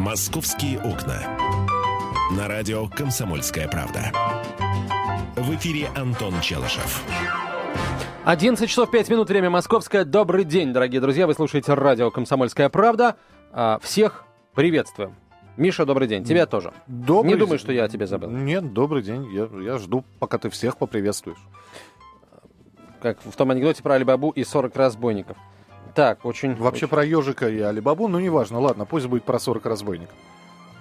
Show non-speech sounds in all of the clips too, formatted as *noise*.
«Московские окна». На радио «Комсомольская правда». В эфире Антон Челышев. 11 часов 5 минут, время московское. Добрый день, дорогие друзья. Вы слушаете радио «Комсомольская правда». А, всех приветствуем. Миша, добрый день. Тебя тоже. Добрый Не думай, день. что я тебя забыл. Нет, добрый день. Я, я жду, пока ты всех поприветствуешь. Как в том анекдоте про Алибабу и 40 разбойников. Так, очень... Вообще очень- про ежика и Алибабу, ну неважно, ладно, пусть будет про 40 разбойников.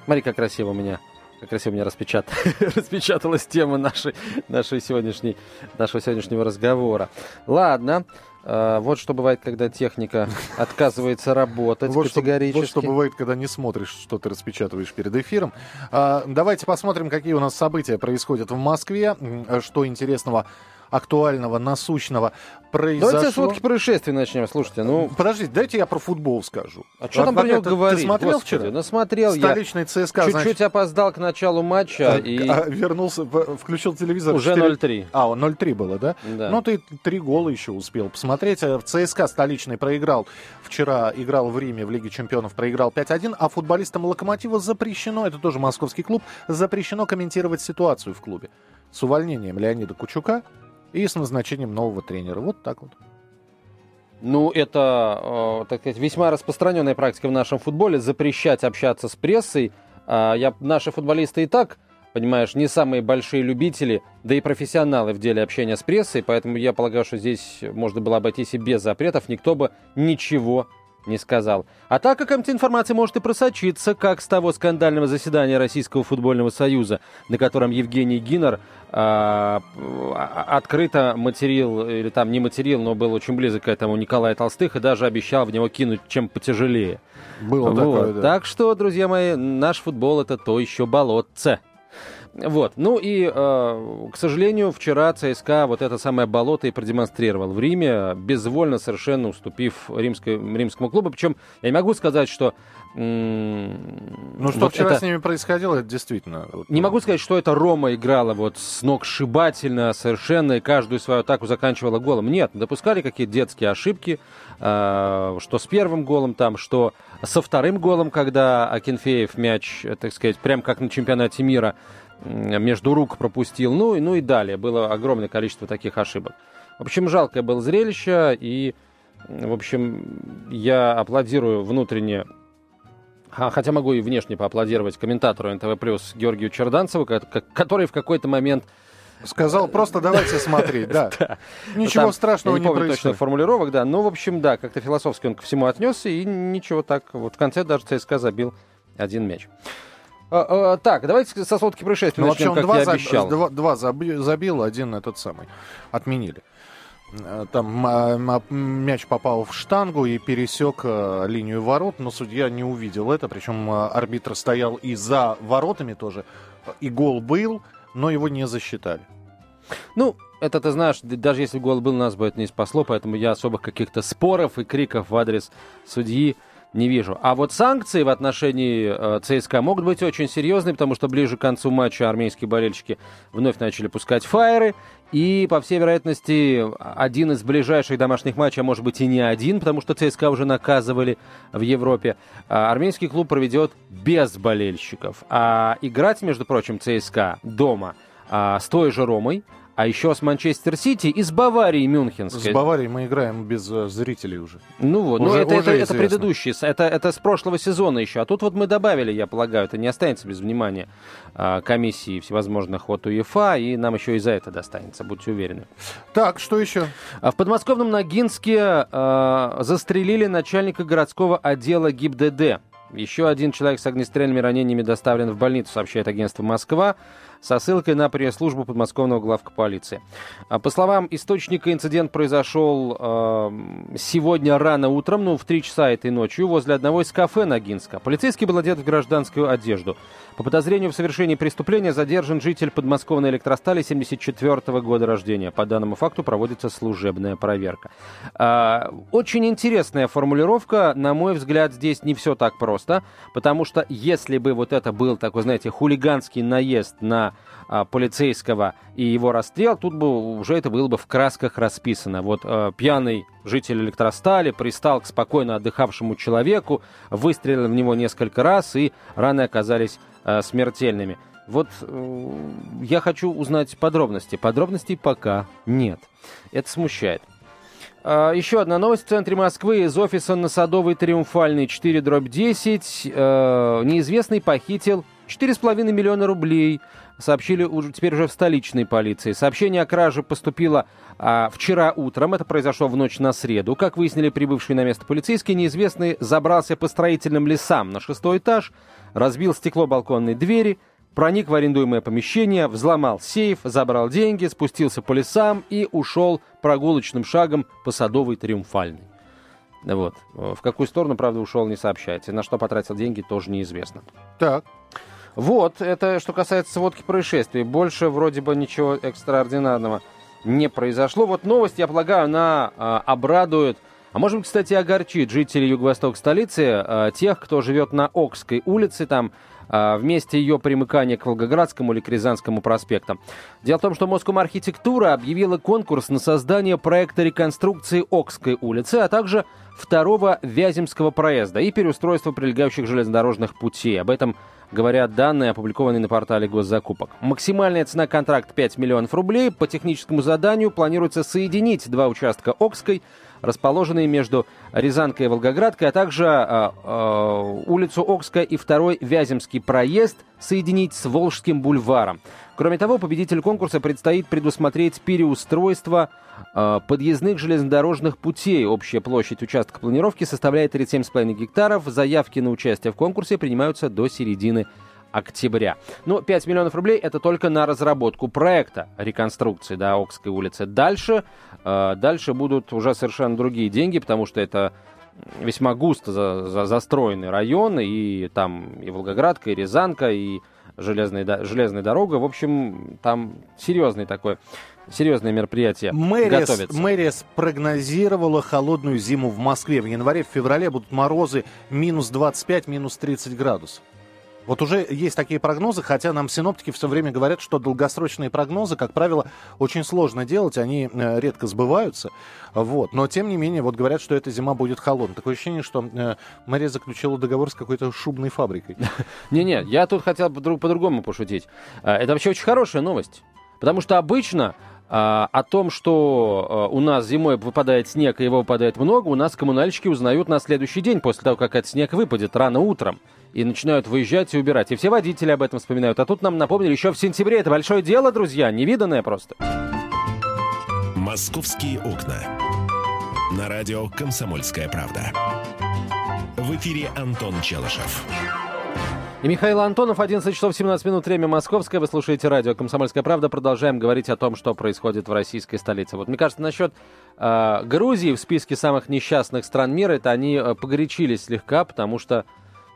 Смотри, как красиво у меня, как красиво у меня распечат... *laughs* распечаталась тема нашей, нашей сегодняшней, нашего сегодняшнего разговора. Ладно, э, вот что бывает, когда техника *laughs* отказывается работать Вот что, категорически. вот что бывает, когда не смотришь, что ты распечатываешь перед эфиром. А, давайте посмотрим, какие у нас события происходят в Москве, м, что интересного, актуального, насущного произошло. Давайте сводки происшествий начнем. Слушайте, ну... Подождите, дайте я про футбол скажу. А что там про него говорить? Ты смотрел Господи, вчера? Ну, смотрел я. Столичный ЦСКА, Чуть-чуть значит, опоздал к началу матча и а, вернулся, включил телевизор. уже 4 0-3. А, он 0-3 было, да? Да. Ну, ты три гола еще успел посмотреть. Э, В ЦСКА столичный проиграл. Вчера играл в Риме в Лиге чемпионов, проиграл 5-1. А футболистам «Локомотива» запрещено, это тоже московский клуб, запрещено комментировать ситуацию в клубе. С увольнением Леонида Кучука и с назначением нового тренера. Вот так вот. Ну, это, э, так сказать, весьма распространенная практика в нашем футболе, запрещать общаться с прессой. А, я, наши футболисты и так, понимаешь, не самые большие любители, да и профессионалы в деле общения с прессой, поэтому я полагаю, что здесь можно было обойтись и без запретов, никто бы ничего не сказал. А так какая-то информация может и просочиться, как с того скандального заседания Российского футбольного союза, на котором Евгений Гиннер а, открыто материл, или там не материл, но был очень близок к этому Николая Толстых и даже обещал в него кинуть чем потяжелее. Было Вот. такое, да. Так что, друзья мои, наш футбол это то еще болотце. Вот. Ну и, э, к сожалению, вчера ЦСКА вот это самое болото и продемонстрировал в Риме, безвольно совершенно уступив римской, римскому клубу. Причем я не могу сказать, что... Ну, что вот вчера это- с ними происходило, это действительно... не ну, могу сказать, что это Рома играла вот с ног сшибательно, совершенно, и каждую свою атаку заканчивала голом. Нет, допускали какие-то детские ошибки, э, что с первым голом там, что со вторым голом, когда Акинфеев мяч, э, так сказать, прям как на чемпионате мира между рук пропустил, ну, и- ну и далее. Было огромное количество таких ошибок. В общем, жалкое было зрелище, и, в общем, я аплодирую внутренне Хотя могу и внешне поаплодировать комментатору НТВ Георгию Черданцеву, ко- ко- который в какой-то момент... Сказал, просто давайте смотреть, *laughs* да. Ничего страшного не помню точно происходит. формулировок, да. Ну, в общем, да, как-то философски он ко всему отнесся, и ничего так. Вот в конце даже ЦСКА забил один мяч. А, а, так, давайте со сводки происшествий Ну, вообще начнем, он как два, я заб- обещал. два- два заби- забил, один этот самый отменили. Э, Там мяч попал в штангу и пересек э, линию ворот, но судья не увидел это. Причем э, арбитр стоял и за воротами тоже. И гол был, но его не засчитали. Ну, это ты знаешь, даже если гол был, нас бы это не спасло, поэтому я особых каких-то споров и криков в адрес судьи не вижу. А вот санкции в отношении э, ЦСКА могут быть очень серьезные, потому что ближе к концу матча армейские болельщики вновь начали пускать фаеры. И, по всей вероятности, один из ближайших домашних матчей, а может быть и не один, потому что ЦСКА уже наказывали в Европе, а, армейский клуб проведет без болельщиков. А играть, между прочим, ЦСКА дома а, с той же Ромой, а еще с Манчестер Сити и с Баварией С Мюнхенской. Баварией мы играем без э, зрителей уже. Ну вот, ну Уже- это, уже это, это предыдущий, с- это, это с прошлого сезона еще. А тут вот мы добавили, я полагаю, это не останется без внимания а, комиссии всевозможных от УЕФА, и нам еще и за это достанется, будьте уверены. Так, что еще? А В подмосковном Ногинске э, застрелили начальника городского отдела ГИБДД. Еще один человек с огнестрельными ранениями доставлен в больницу, сообщает агентство «Москва», со ссылкой на пресс-службу подмосковного главка полиции. А По словам источника, инцидент произошел э, сегодня рано утром, ну, в 3 часа этой ночью, возле одного из кафе Ногинска. Полицейский был одет в гражданскую одежду. По подозрению в совершении преступления задержан житель подмосковной электростали 74 года рождения. По данному факту проводится служебная проверка. А, Очень интересная формулировка. На мой взгляд, здесь не все так просто, потому что если бы вот это был такой, знаете, хулиганский наезд на а, полицейского и его расстрел, тут бы уже это было бы в красках расписано. Вот а, пьяный житель электростали пристал к спокойно отдыхавшему человеку, выстрелил в него несколько раз, и раны оказались а, смертельными. Вот э, я хочу узнать подробности. Подробностей пока нет. Это смущает. А, еще одна новость. В центре Москвы из офиса на Садовой Триумфальной 4 дробь 10 э, неизвестный похитил 4,5 миллиона рублей. Сообщили уже, теперь уже в столичной полиции. Сообщение о краже поступило а, вчера утром. Это произошло в ночь на среду. Как выяснили прибывшие на место полицейские, неизвестный забрался по строительным лесам на шестой этаж, разбил стекло балконной двери, проник в арендуемое помещение, взломал сейф, забрал деньги, спустился по лесам и ушел прогулочным шагом по Садовой Триумфальной. Вот. В какую сторону, правда, ушел, не сообщается. На что потратил деньги, тоже неизвестно. Так. Вот, это что касается сводки происшествий. Больше вроде бы ничего экстраординарного не произошло. Вот новость, я полагаю, она а, обрадует, а может быть, кстати, огорчит жителей юго-восток столицы, а, тех, кто живет на Окской улице, там а, в месте ее примыкания к Волгоградскому или к Рязанскому проспектам. Дело в том, что Москва архитектура объявила конкурс на создание проекта реконструкции Окской улицы, а также второго Вяземского проезда и переустройства прилегающих железнодорожных путей. Об этом говорят данные, опубликованные на портале госзакупок. Максимальная цена контракта 5 миллионов рублей. По техническому заданию планируется соединить два участка Окской – расположенные между Рязанкой и Волгоградкой, а также э, улицу Окская и второй Вяземский проезд соединить с Волжским бульваром. Кроме того, победителю конкурса предстоит предусмотреть переустройство э, подъездных железнодорожных путей. Общая площадь участка планировки составляет 37,5 гектаров. Заявки на участие в конкурсе принимаются до середины октября. Ну, 5 миллионов рублей это только на разработку проекта реконструкции да, Окской улицы. Дальше, э, дальше будут уже совершенно другие деньги, потому что это весьма густо за, за, застроенный район, и там и Волгоградка, и Рязанка, и железная, железная дорога. В общем, там серьезный такой серьезное мероприятие мэрия, готовится. Мэрия спрогнозировала холодную зиму в Москве. В январе, в феврале будут морозы минус 25, минус 30 градусов. Вот уже есть такие прогнозы, хотя нам синоптики все время говорят, что долгосрочные прогнозы, как правило, очень сложно делать, они э, редко сбываются. Вот. Но, тем не менее, вот говорят, что эта зима будет холодной. Такое ощущение, что э, мэрия заключила договор с какой-то шубной фабрикой. *laughs* Не-не, я тут хотел по-другому пошутить. Э, это вообще очень хорошая новость. Потому что обычно а, о том, что у нас зимой выпадает снег, и его выпадает много, у нас коммунальщики узнают на следующий день, после того, как этот снег выпадет, рано утром и начинают выезжать и убирать. И все водители об этом вспоминают. А тут нам напомнили еще в сентябре. Это большое дело, друзья, невиданное просто. «Московские окна». На радио «Комсомольская правда». В эфире Антон Челышев. И Михаил Антонов, 11 часов 17 минут, время московское. Вы слушаете радио «Комсомольская правда». Продолжаем говорить о том, что происходит в российской столице. Вот мне кажется, насчет э, Грузии в списке самых несчастных стран мира, это они э, погорячились слегка, потому что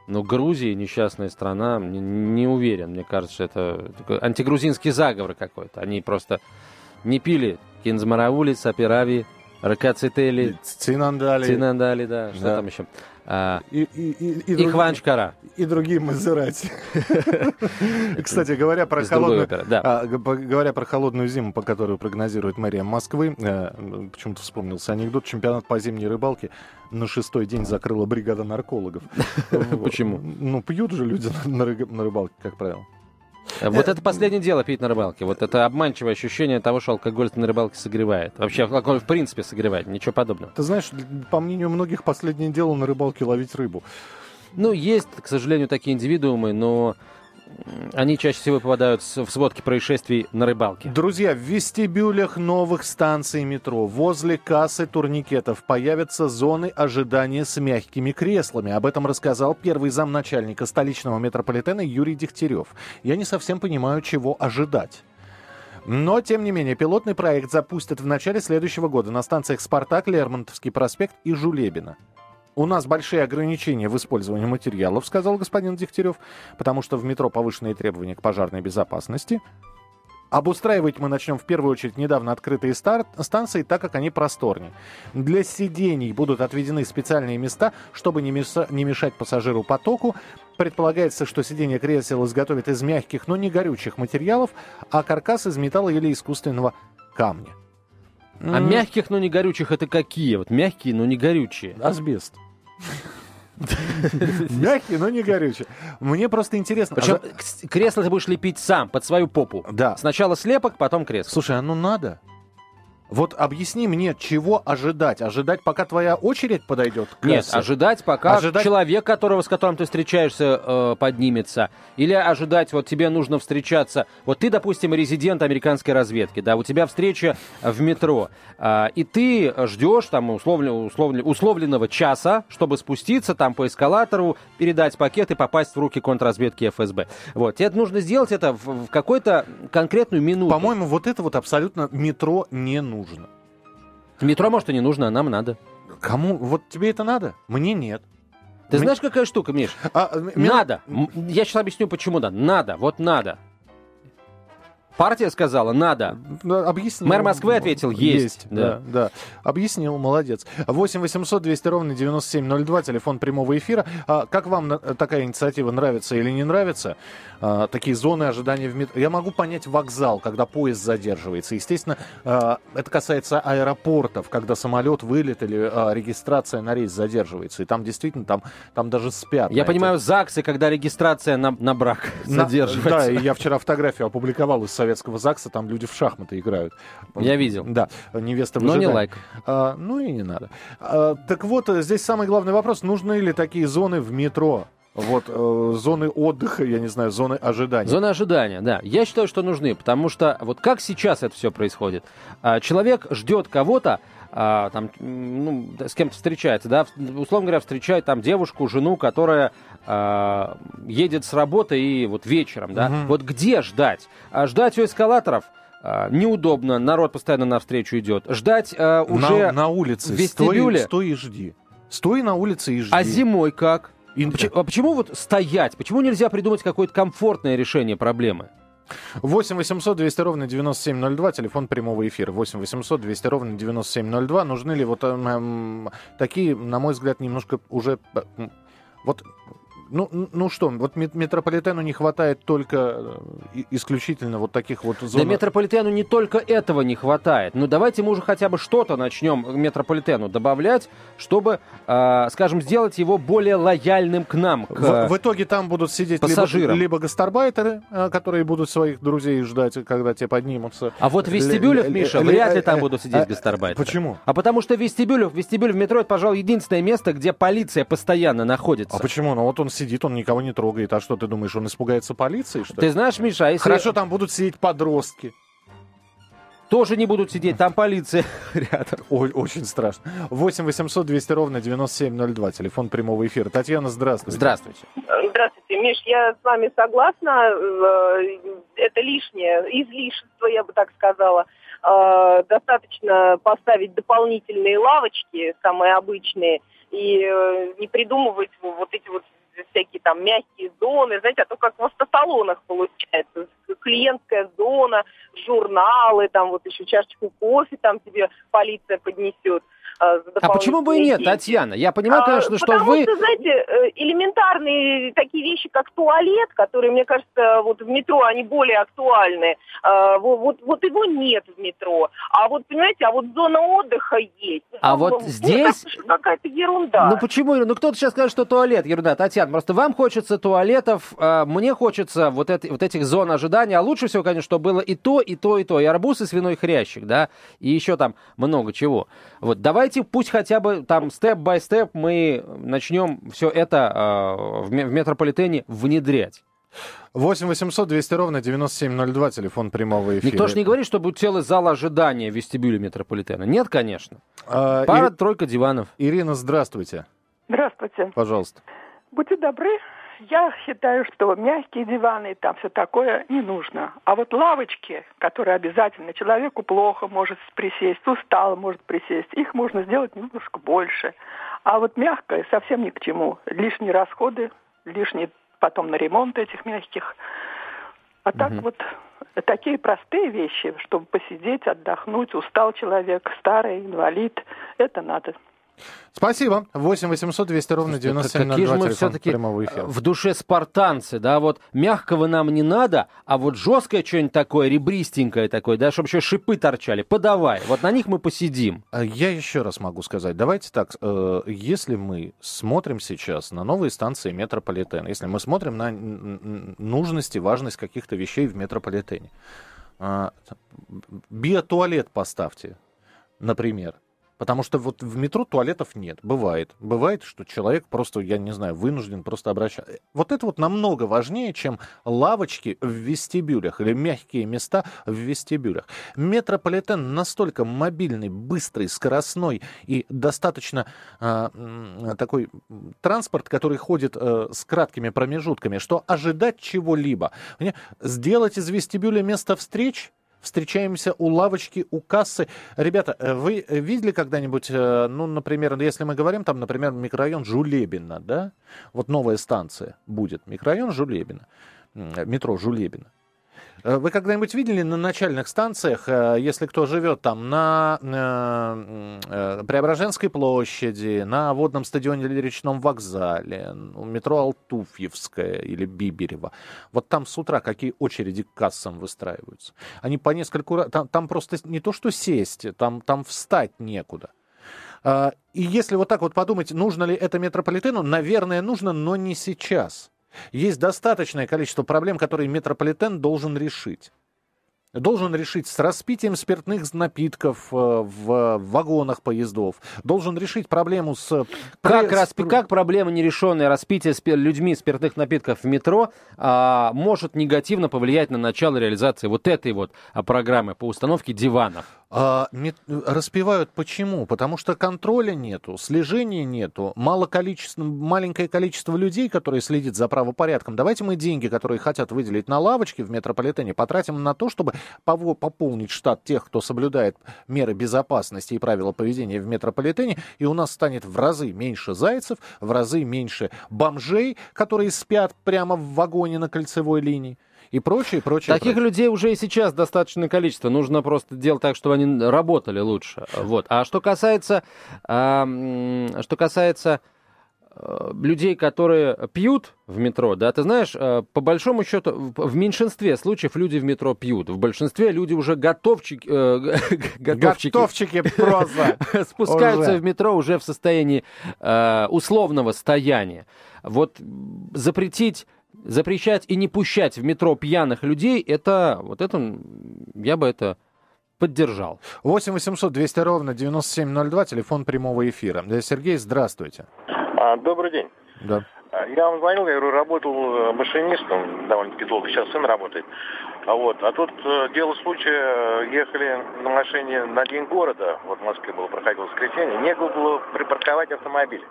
но Грузия, несчастная страна, не, не уверен. Мне кажется, это антигрузинский заговор какой-то. Они просто не пили кинзмараули, саперави, ракацители. Цинандали. Цинандали, да. Что да. там еще? А, и, и, и, и, Ихванчкара. И другие Мазерати. *laughs* Кстати, говоря про холодную, а, говоря про холодную зиму, по которой прогнозирует мэрия Москвы, э, почему-то вспомнился анекдот, чемпионат по зимней рыбалке на шестой день закрыла бригада наркологов. *laughs* Почему? Ну, пьют же люди на рыбалке, как правило. Вот это последнее дело пить на рыбалке. Вот это обманчивое ощущение того, что алкоголь на рыбалке согревает. Вообще алкоголь в принципе согревает, ничего подобного. Ты знаешь, по мнению многих, последнее дело на рыбалке ловить рыбу. Ну, есть, к сожалению, такие индивидуумы, но они чаще всего попадают в сводки происшествий на рыбалке. Друзья, в вестибюлях новых станций метро возле кассы турникетов появятся зоны ожидания с мягкими креслами. Об этом рассказал первый замначальника столичного метрополитена Юрий Дегтярев. Я не совсем понимаю, чего ожидать. Но, тем не менее, пилотный проект запустят в начале следующего года на станциях «Спартак», «Лермонтовский проспект» и «Жулебина». У нас большие ограничения в использовании материалов, сказал господин Дегтярев, потому что в метро повышенные требования к пожарной безопасности. Обустраивать мы начнем в первую очередь недавно открытые стар- станции, так как они просторнее. Для сидений будут отведены специальные места, чтобы не, меса- не мешать пассажиру потоку. Предполагается, что сиденье кресел изготовят из мягких, но не горючих материалов, а каркас из металла или искусственного камня. А М, мягких, но не горючих это какие? Вот мягкие, но не горючие. Асбест. *laughs* Мягкий, но не горючий. Мне просто интересно. а Причем к- кресло ты будешь лепить сам, под свою попу. Да. Сначала слепок, потом кресло. Слушай, а ну надо? Вот объясни мне, чего ожидать? Ожидать, пока твоя очередь подойдет к Нет, кассе? ожидать, пока Ожидать- человек, которого, с которым ты встречаешься, э, поднимется. Или ожидать, вот тебе нужно встречаться. Вот ты, допустим, резидент американской разведки, да, у тебя встреча в метро, а, и ты ждешь там условно, условно- условленного часа, чтобы спуститься там по эскалатору, передать пакет и попасть в руки контрразведки ФСБ. Вот, тебе нужно сделать это в, в какую-то конкретную минуту. По-моему, вот это вот абсолютно метро не нужно. Метро, может, и не нужно, а нам надо. Кому? Вот тебе это надо? Мне нет. Ты Мне- знаешь, какая штука, Миш? А, м- Надо. М, Я сейчас объясню, почему надо. Надо, вот надо. Партия сказала, надо. Да, объяснил. Мэр Москвы ответил, есть. да. да, Объяснил, молодец. 8 800 200 ровно 9702, телефон прямого эфира. А, как вам такая инициатива нравится или не нравится? А, такие зоны ожидания в метро. Я могу понять вокзал, когда поезд задерживается. Естественно, а, это касается аэропортов, когда самолет вылет или а, регистрация на рейс задерживается. И там действительно, там, там даже спят. Я понимаю, этих- ЗАГСы, когда регистрация на, на брак На- *laughs* задерживается. Да, и я вчера фотографию опубликовал из советского ЗАГСа, там люди в шахматы играют. Я видел. Да, невеста в Но не лайк. А, ну и не надо. А, так вот, э, здесь самый главный вопрос, нужны ли такие зоны в метро? Вот, э, зоны отдыха, я не знаю, зоны ожидания. Зоны ожидания, да. Я считаю, что нужны, потому что вот как сейчас это все происходит. А, Человек ждет кого-то, а, там, ну, с кем-то встречается, да, условно говоря, встречает там девушку, жену, которая а, едет с работы и вот вечером, да. Мгм. Вот где ждать? А ждать у эскалаторов а, неудобно, народ постоянно навстречу идет. Ждать а, уже... на, на улице. в вестибюле? Стой, стой и жди. Стой на улице и жди. А зимой как? И- Поч- А почему вот стоять? Почему нельзя придумать какое-то комфортное решение проблемы? 8 800 200 ровно 9702, телефон прямого эфира. 8 800 200 ровно 9702. Нужны ли вот эм, эм, такие, на мой взгляд, немножко уже... э, Вот, ну, ну что, вот мет- метрополитену не хватает только э, исключительно вот таких вот зон. Да метрополитену не только этого не хватает. Ну давайте мы уже хотя бы что-то начнем метрополитену добавлять, чтобы, э, скажем, сделать его более лояльным к нам. К... В, в итоге там будут сидеть либо, пассажирам. либо гастарбайтеры, э, которые будут своих друзей ждать, когда те поднимутся. А вот в ле- Миша, вряд ли э, там будут сидеть гастарбайтеры. Почему? А потому что в вестибюле, в вестибюле в метро это, пожалуй, единственное место, где полиция постоянно находится. А почему? Ну вот он сидит, он никого не трогает. А что ты думаешь, он испугается полиции, что ли? Ты знаешь, Миша, а если Хорошо, там будут сидеть подростки. тоже не будут сидеть, там полиция *laughs* рядом. Ой, очень страшно. 8 800 200 ровно 9702, телефон прямого эфира. Татьяна, здравствуйте. Здравствуйте. Здравствуйте, Миш, я с вами согласна. Э, Это лишнее, излишество, я бы так сказала. Э, Достаточно поставить дополнительные лавочки, самые обычные, и э, не придумывать вот эти вот всякие там мягкие зоны, знаете, а то как в автосалонах получается. Клиентская зона, журналы, там вот еще чашечку кофе там тебе полиция поднесет. За А почему бы и нет, деньги. Татьяна? Я понимаю, А, конечно, что потому вы... что, знаете, э, элементарные такие вещи, как туалет, которые, мне кажется, вот в метро, они более актуальны. А, во- Вот, вот его нет в метро. А вот, понимаете, а вот зона отдыха есть. А Ну, вот мне здесь- кажется, что какая-то ерунда. Ну почему? Ну кто-то сейчас скажет, что туалет, ерунда. Татьяна, просто вам хочется туалетов, а мне хочется вот, это, вот этих зон ожидания. А лучше всего, конечно, чтобы было и то, и то, и то. И арбуз, и свиной хрящик, да, и еще там много чего. Вот давайте пусть хотя бы там степ-бай-степ мы начнем все это а, в, ме- в метрополитене внедрять. 8 800 200 ровно 9702, телефон прямого эфира. Никто же не говорит, что будет целый зал ожидания в вестибюле метрополитена. Нет, конечно. А, Пара-тройка диванов. Ир- Ирина, здравствуйте. Здравствуйте. Пожалуйста. Будьте добры, я считаю, что мягкие диваны там все такое не нужно. А вот лавочки, которые обязательно, человеку плохо может присесть, устал может присесть, их можно сделать немножко больше. А вот мягкое совсем ни к чему. Лишние расходы, лишние потом на ремонт этих мягких. А так вот такие простые вещи, чтобы посидеть, отдохнуть, устал человек, старый, инвалид, это надо. Спасибо. 8 800 200 ровно 9702. Какие же мы все-таки в душе спартанцы, да, вот мягкого нам не надо, а вот жесткое что-нибудь такое, ребристенькое такое, да, чтобы еще шипы торчали, подавай, вот на них мы посидим. А я еще раз могу сказать, давайте так, э, если мы смотрим сейчас на новые станции метрополитена, если мы смотрим на нужность и важность каких-то вещей в метрополитене, э, биотуалет поставьте, например, Потому что вот в метро туалетов нет. Бывает. Бывает, что человек просто, я не знаю, вынужден просто обращаться. Вот это вот намного важнее, чем лавочки в вестибюлях или мягкие места в вестибюлях. Метрополитен настолько мобильный, быстрый, скоростной и достаточно э, такой транспорт, который ходит э, с краткими промежутками, что ожидать чего-либо. Сделать из вестибюля место встреч – встречаемся у лавочки, у кассы. Ребята, э, вы видели когда-нибудь, э, ну, например, если мы говорим там, например, микрорайон Жулебина, да? Вот новая станция будет, микрорайон Жулебина, метро Жулебина. Э, вы когда-нибудь видели на начальных станциях, э, если кто живет там на э, Преображенской площади, на водном стадионе или речном вокзале, метро Алтуфьевская или Биберева, вот там с утра какие очереди к кассам выстраиваются. Они по нескольку раз... Там, там просто не то, что сесть, там, там встать некуда. И если вот так вот подумать, нужно ли это метрополитену, наверное, нужно, но не сейчас. Есть достаточное количество проблем, которые метрополитен должен решить. Должен решить с распитием спиртных напитков э, в вагонах поездов. Должен решить проблему с... Как, распи... как проблема нерешенная распития спи... людьми спиртных напитков в метро а, может негативно повлиять на начало реализации вот этой вот а, программы по установке диванов? А, распивают почему? Потому что контроля нету, слежения нету, мало количество, маленькое количество людей, которые следят за правопорядком. Давайте мы деньги, которые хотят выделить на лавочки в метрополитене, потратим на то, чтобы пополнить штат тех, кто соблюдает меры безопасности и правила поведения в метрополитене, и у нас станет в разы меньше зайцев, в разы меньше бомжей, которые спят прямо в вагоне на кольцевой линии и прочее, прочее. Таких прочее. людей уже и сейчас достаточное количество. Нужно просто делать так, чтобы они работали лучше. Вот. А что касается, э, что касается э, людей, которые пьют в метро, да, ты знаешь, э, по большому счету, в меньшинстве случаев люди в метро пьют. В большинстве люди уже готовчики... Э, готовчики. Готовчики просто. *laughs* Спускаются в метро уже в состоянии э, условного стояния. Вот запретить запрещать и не пущать в метро пьяных людей, это, вот это, я бы это поддержал. 8 800 200 ровно 9702, телефон прямого эфира. Сергей, здравствуйте. А, добрый день. Да. А, я вам звонил, я говорю, работал э, машинистом, довольно-таки долго, сейчас сын работает. А вот, а тут э, дело случая, ехали на машине на День города, вот в Москве было, проходило воскресенье, негде было припарковать автомобиль.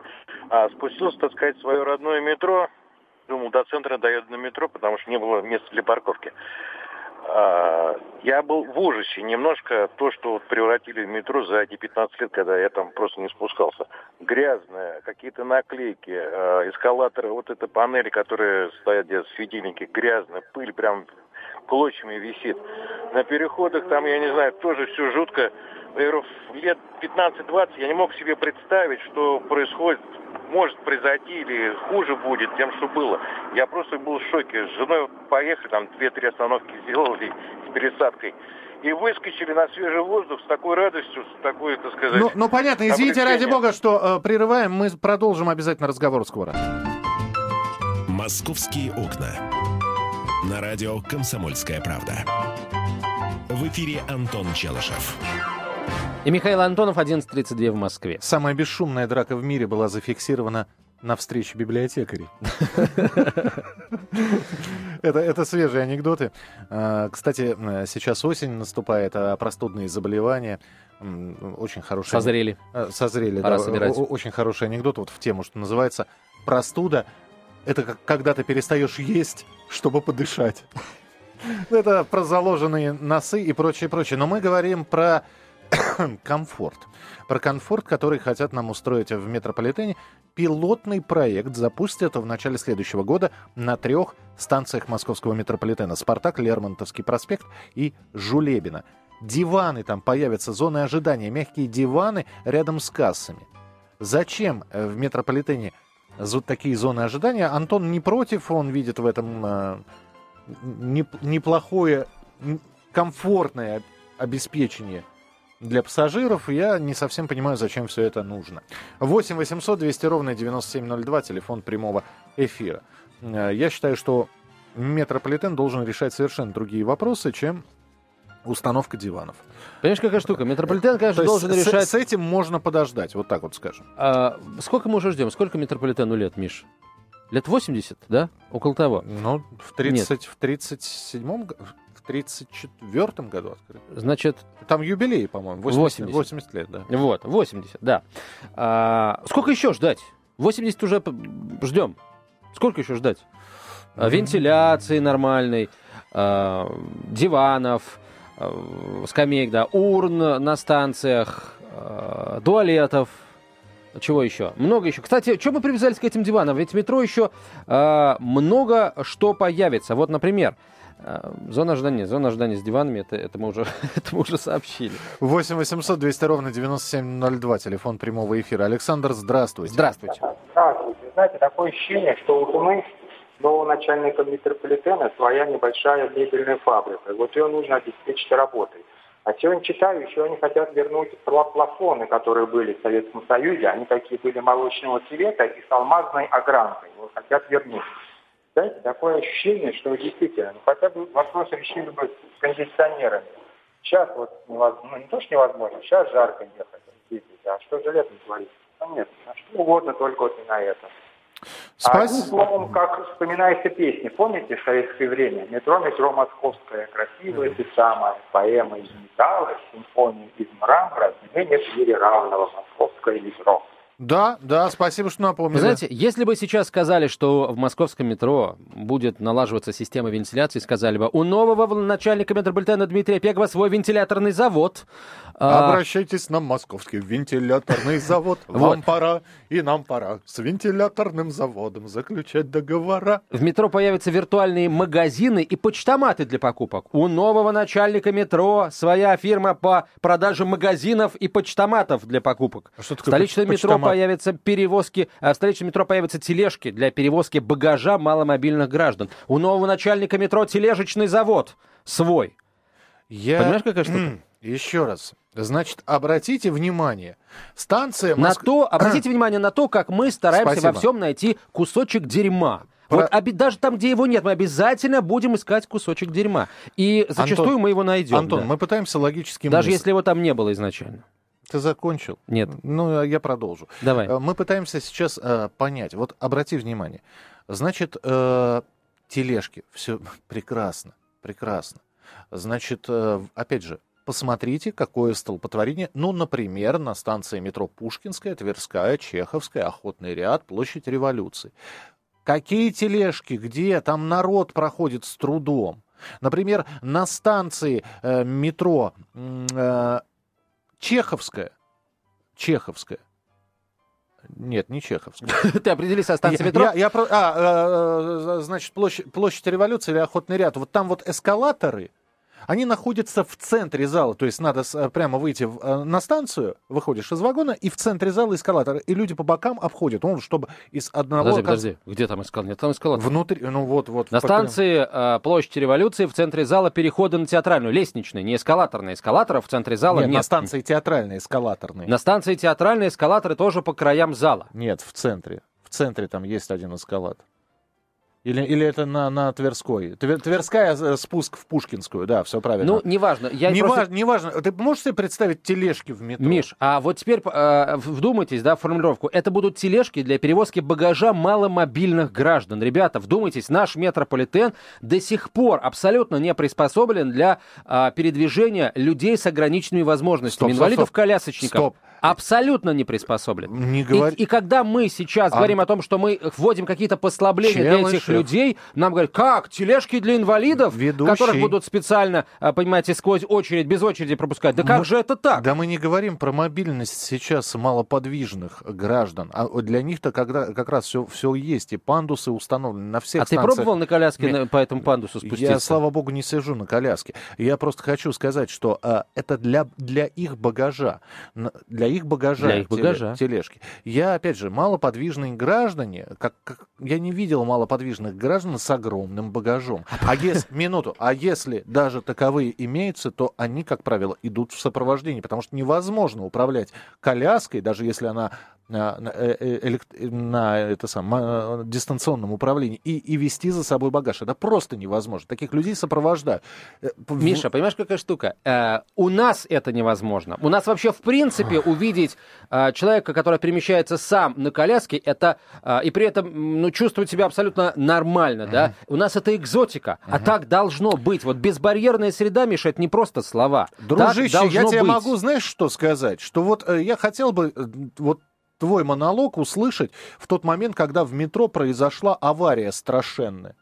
А спустился, так сказать, в свое родное метро, думал, до центра доеду на метро, потому что не было места для парковки. А, я был в ужасе немножко то, что вот превратили в метро за эти 15 лет, когда я там просто не спускался. Грязное, какие-то наклейки, э, эскалаторы, вот эта панель, которые стоят где светильники, грязная, пыль прям клочьями висит. На переходах там, я не знаю, тоже все жутко. Лет 15-20 я не мог себе представить, что происходит может произойти или хуже будет тем, что было. Я просто был в шоке. С женой поехали, там две-три остановки сделали с пересадкой. И выскочили на свежий воздух с такой радостью, с такой, так сказать... Ну, ну понятно, извините, ради бога, что э, прерываем. Мы продолжим обязательно разговор скоро. «Московские окна». На радио «Комсомольская правда». В эфире Антон Челышев. И Михаил Антонов, 11.32 в Москве. Самая бесшумная драка в мире была зафиксирована на встрече библиотекарей. это, это свежие анекдоты. А, кстати, сейчас осень наступает, а простудные заболевания очень хорошие. Созрели. А, созрели, Пора да. Собирать. Очень хороший анекдот вот в тему, что называется «Простуда – это как когда ты перестаешь есть, чтобы подышать». Это про заложенные носы и прочее, прочее. Но мы говорим про *coughs* комфорт. Про комфорт, который хотят нам устроить в метрополитене. пилотный проект запустят в начале следующего года на трех станциях московского метрополитена. «Спартак», Лермонтовский проспект и Жулебина. Диваны там появятся, зоны ожидания, мягкие диваны рядом с кассами. Зачем в метрополитене такие зоны ожидания? Антон не против, он видит в этом э, неплохое, комфортное обеспечение для пассажиров. Я не совсем понимаю, зачем все это нужно. 8 800 200 ровно 9702, телефон прямого эфира. Э, я считаю, что метрополитен должен решать совершенно другие вопросы, чем установка диванов. Понимаешь, какая штука? Метрополитен, конечно, должен с, решать... С этим можно подождать, вот так вот скажем. А, сколько мы уже ждем? Сколько метрополитену лет, Миш? Лет 80, да? Около того. Ну, в, 30, Нет. в 37-м в 34 году открыт. Значит... Там юбилей, по-моему. 80, 80. 80 лет, да. Вот, 80, да. А, сколько еще ждать? 80 уже ждем. Сколько еще ждать? Mm-hmm. Вентиляции нормальной, а, диванов, а, скамеек, да, урн на станциях, а, туалетов, чего еще? Много еще. Кстати, что мы привязались к этим диванам? Ведь в метро еще э, много что появится. Вот, например, э, зона ожидания. Зона ожидания с диванами, это, это, мы, уже, *laughs* это мы уже сообщили. 8 800 200 ровно 9702, телефон прямого эфира. Александр, здравствуйте. Здравствуйте. Здравствуйте. Знаете, такое ощущение, что у Жены нового начальника метрополитена своя небольшая мебельная фабрика. Вот ее нужно обеспечить работой. А сегодня читаю, еще они хотят вернуть плафоны, которые были в Советском Союзе. Они такие были молочного цвета и с алмазной огранкой. Вот хотят вернуть. Знаете, такое ощущение, что действительно, ну, хотя бы вопрос решили бы с кондиционерами. Сейчас вот невозможно, ну не то, что невозможно, сейчас жарко ехать, а что же летом творится? Ну нет, на что угодно, только вот не на это. Спасибо. Одним словом, как вспоминается песня, помните в советское время? Метро, метро московское, красивое ты самое, поэма из металла, симфония из мрамора, мне нет мире равного, московское метро. Да, да, спасибо, что напомнили. знаете, если бы сейчас сказали, что в московском метро будет налаживаться система вентиляции, сказали бы, у нового начальника метрополитена Дмитрия Пегова свой вентиляторный завод. А, Обращайтесь на московский вентиляторный *laughs* завод. Вам пора и нам пора с вентиляторным заводом заключать договора. В метро появятся виртуальные магазины и почтоматы для покупок. У нового начальника метро своя фирма по продаже магазинов и почтоматов для покупок. А что такое Столичное метро появятся перевозки, а в столичном метро появятся тележки для перевозки багажа маломобильных граждан. У нового начальника метро тележечный завод свой. Я... Понимаешь, какая штука? Еще раз. Значит, обратите внимание. Станция... Моск... На то, *clears throat* обратите внимание на то, как мы стараемся Спасибо. во всем найти кусочек дерьма. Про... Вот оби... даже там, где его нет, мы обязательно будем искать кусочек дерьма. И зачастую Антон, мы его найдем. Антон, да. мы пытаемся логически Даже мыслить. если его там не было изначально. Ты закончил? Нет. Ну, а я продолжу. Давай. Э, мы пытаемся сейчас э, понять. Вот обрати внимание. Значит, э, тележки. Все *laughs* прекрасно. Прекрасно. Значит, э, опять же, посмотрите, какое столпотворение. Ну, например, на станции метро Пушкинская, Тверская, Чеховская, Охотный ряд, Площадь Революции. Какие тележки, где там народ проходит с трудом. Например, на станции э, метро э, Чеховская. Чеховская. Нет, не Чеховская. *laughs* Ты определись со станцией метро? Я, я, а, э, значит, площадь, площадь революции или охотный ряд. Вот там вот эскалаторы, они находятся в центре зала, то есть надо э, прямо выйти э, на станцию, выходишь из вагона, и в центре зала эскалатор. И люди по бокам обходят, ну, чтобы из одного... Подожди, подожди, где там эскалатор? Нет, там эскалатор. Внутри, ну вот, вот. На станции э, площади Революции в центре зала переходы на театральную, лестничный, не эскалаторный. Эскалаторов в центре зала нет. нет. на станции театральные эскалаторные. На станции театральные эскалаторы тоже по краям зала. Нет, в центре. В центре там есть один эскалатор. Или, или это на, на Тверской? Твер, Тверская э, спуск в Пушкинскую, да, все правильно. Ну, неважно. Я не, просто... важ, не важно. Ты можешь себе представить тележки в метро? Миш, а вот теперь э, вдумайтесь, да, в формулировку. Это будут тележки для перевозки багажа маломобильных граждан. Ребята, вдумайтесь, наш метрополитен до сих пор абсолютно не приспособлен для э, передвижения людей с ограниченными возможностями, стоп, инвалидов-колясочников. Стоп, Абсолютно не приспособлен. Не говор... и, и когда мы сейчас а... говорим о том, что мы вводим какие-то послабления Челышев. для этих людей, нам говорят, как, тележки для инвалидов, Ведущий. которых будут специально, а, понимаете, сквозь очередь, без очереди пропускать. Да как мы... же это так? Да мы не говорим про мобильность сейчас малоподвижных граждан. А для них-то когда, как раз все, все есть. И пандусы установлены на всех А станциях. ты пробовал на коляске Мне... по этому пандусу спуститься? Я, слава богу, не сижу на коляске. Я просто хочу сказать, что а, это для, для их багажа. Для их багажа. Для их багажа. Тележки. Я, опять же, малоподвижные граждане, как, как я не видел малоподвижных граждан с огромным багажом. А если, *laughs* минуту, а если даже таковые имеются, то они, как правило, идут в сопровождении, потому что невозможно управлять коляской, даже если она на, на, э, э, на это сам, э, дистанционном управлении и, и вести за собой багаж. Это просто невозможно. Таких людей сопровождают. Миша, понимаешь, какая штука? Э, у нас это невозможно. У нас вообще, в принципе, увидеть э, человека, который перемещается сам на коляске, это э, и при этом ну, чувствовать себя абсолютно нормально, да? У нас это экзотика. А так должно быть. Вот безбарьерная среда, Миша, это не просто слова. Дружище, я тебе быть. могу, знаешь, что сказать? Что вот э, я хотел бы э, вот твой монолог услышать в тот момент, когда в метро произошла авария страшенная.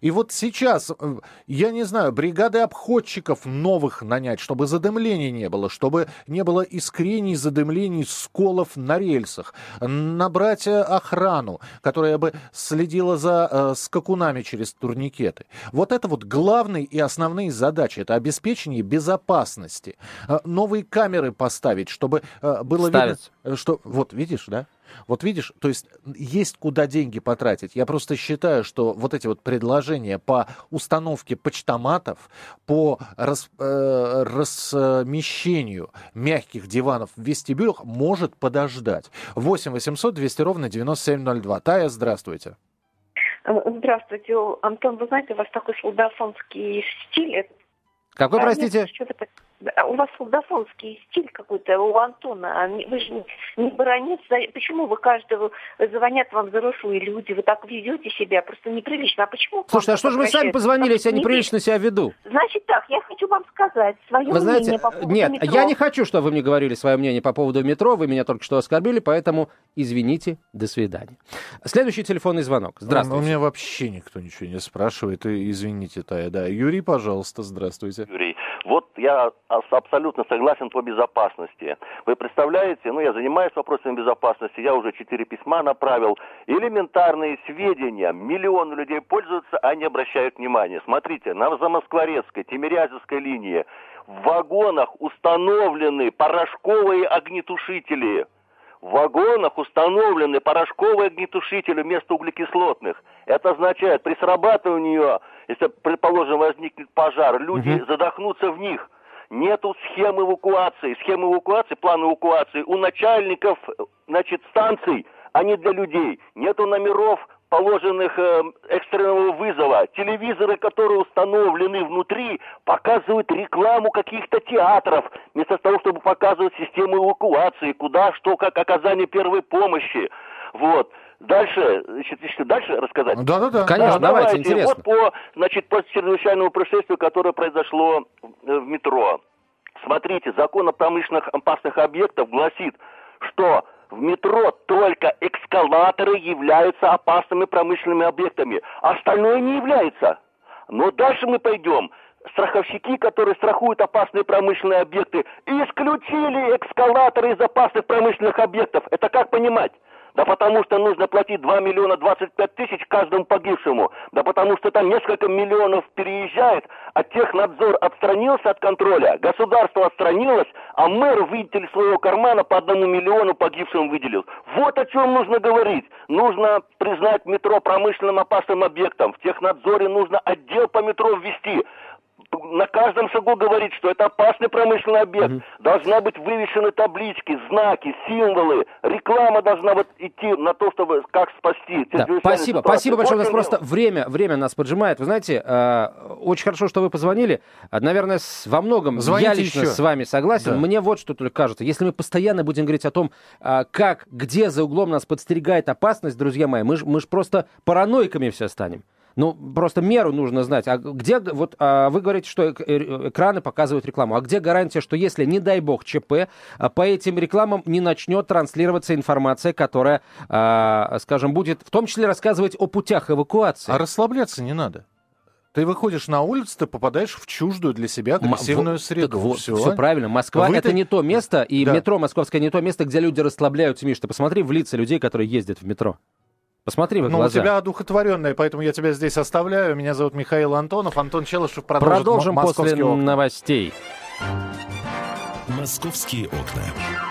И вот сейчас, э, я не знаю, бригады обходчиков новых нанять, чтобы задымления не было, чтобы не было искрений, задымлений, сколов на рельсах. Набрать э, охрану, которая бы следила за э, скакунами через турникеты. Вот это вот главные и основные задачи. Это обеспечение безопасности. Э, новые камеры поставить, чтобы э, было Ставится. видно... Что, вот, видишь, да? Вот видишь, то есть есть куда деньги потратить. Я просто считаю, что вот эти вот предложения по установке почтоматов, по рас, э, размещению мягких диванов в вестибюлях может подождать. 8 800 200 ровно 9702. Тая, здравствуйте. Здравствуйте, Антон. Вы знаете, у вас такой солдафонский стиль. Какой, простите? Что-то у вас солдафонский стиль какой-то у Антона. А вы же не баронец. Почему вы каждого звонят вам взрослые люди, вы так ведете себя, просто неприлично. А почему? Слушайте, а что же вы сами позвонили, если я неприлично себя веду? Значит так, я хочу вам сказать свое вы знаете, мнение по поводу Нет, метро. я не хочу, чтобы вы мне говорили свое мнение по поводу метро. Вы меня только что оскорбили, поэтому извините, до свидания. Следующий телефонный звонок. Здравствуйте. У меня вообще никто ничего не спрашивает. И извините, Тая, да. Юрий, пожалуйста, здравствуйте. Юрий, вот я абсолютно согласен по безопасности. Вы представляете, ну я занимаюсь вопросами безопасности, я уже четыре письма направил. Элементарные сведения, миллионы людей пользуются, а не обращают внимания. Смотрите, на Замоскворецкой, Тимирязевской линии в вагонах установлены порошковые огнетушители. В вагонах установлены порошковые огнетушители вместо углекислотных. Это означает, при срабатывании ее, если, предположим, возникнет пожар, люди угу. задохнутся в них. Нету схемы эвакуации. Схемы эвакуации, план эвакуации у начальников значит, станций, а не для людей. Нету номеров положенных э, экстренного вызова. Телевизоры, которые установлены внутри, показывают рекламу каких-то театров, вместо того, чтобы показывать систему эвакуации, куда, что, как оказание первой помощи. Вот. Дальше, значит, еще дальше рассказать? Да, да, да. Конечно, да, давайте, давайте, интересно. Вот по, значит, по чрезвычайному происшествию, которое произошло в метро. Смотрите, закон о промышленных опасных объектах гласит, что в метро только эскалаторы являются опасными промышленными объектами, остальное не является. Но дальше мы пойдем. Страховщики, которые страхуют опасные промышленные объекты, исключили эскалаторы из опасных промышленных объектов. Это как понимать? Да потому что нужно платить 2 миллиона 25 тысяч каждому погибшему. Да потому что там несколько миллионов переезжает, а технадзор отстранился от контроля, государство отстранилось, а мэр, видите ли, своего кармана по одному миллиону погибшим выделил. Вот о чем нужно говорить. Нужно признать метро промышленным опасным объектом. В технадзоре нужно отдел по метро ввести на каждом шагу говорит, что это опасный промышленный объект. Угу. Должна быть вывешены таблички, знаки, символы. Реклама должна вот идти на то, чтобы как спасти. Да, спасибо, спасибо большое. У нас просто время, время нас поджимает. Вы знаете, э, очень хорошо, что вы позвонили. Наверное, с, во многом Звоните я лично еще. с вами согласен. Да. Мне вот что только кажется. Если мы постоянно будем говорить о том, э, как, где за углом нас подстерегает опасность, друзья мои, мы же мы ж просто параноиками все станем. Ну, просто меру нужно знать. А где, вот а вы говорите, что экраны показывают рекламу. А где гарантия, что если, не дай бог, ЧП, а по этим рекламам не начнет транслироваться информация, которая, а, скажем, будет в том числе рассказывать о путях эвакуации? А расслабляться не надо. Ты выходишь на улицу, ты попадаешь в чуждую для себя агрессивную М- среду. вот, все. все правильно. Москва Вы это ты- не то место, и Да. метро московское не то место, где люди расслабляются. Миш, ты посмотри в лица людей, которые ездят в метро. Посмотри в их Ну, у глаза. тебя одухотворенная, поэтому я тебя здесь оставляю. Меня зовут Михаил Антонов. Антон Челышев продолжит Продолжим после «Московские окна». новостей. «Московские окна».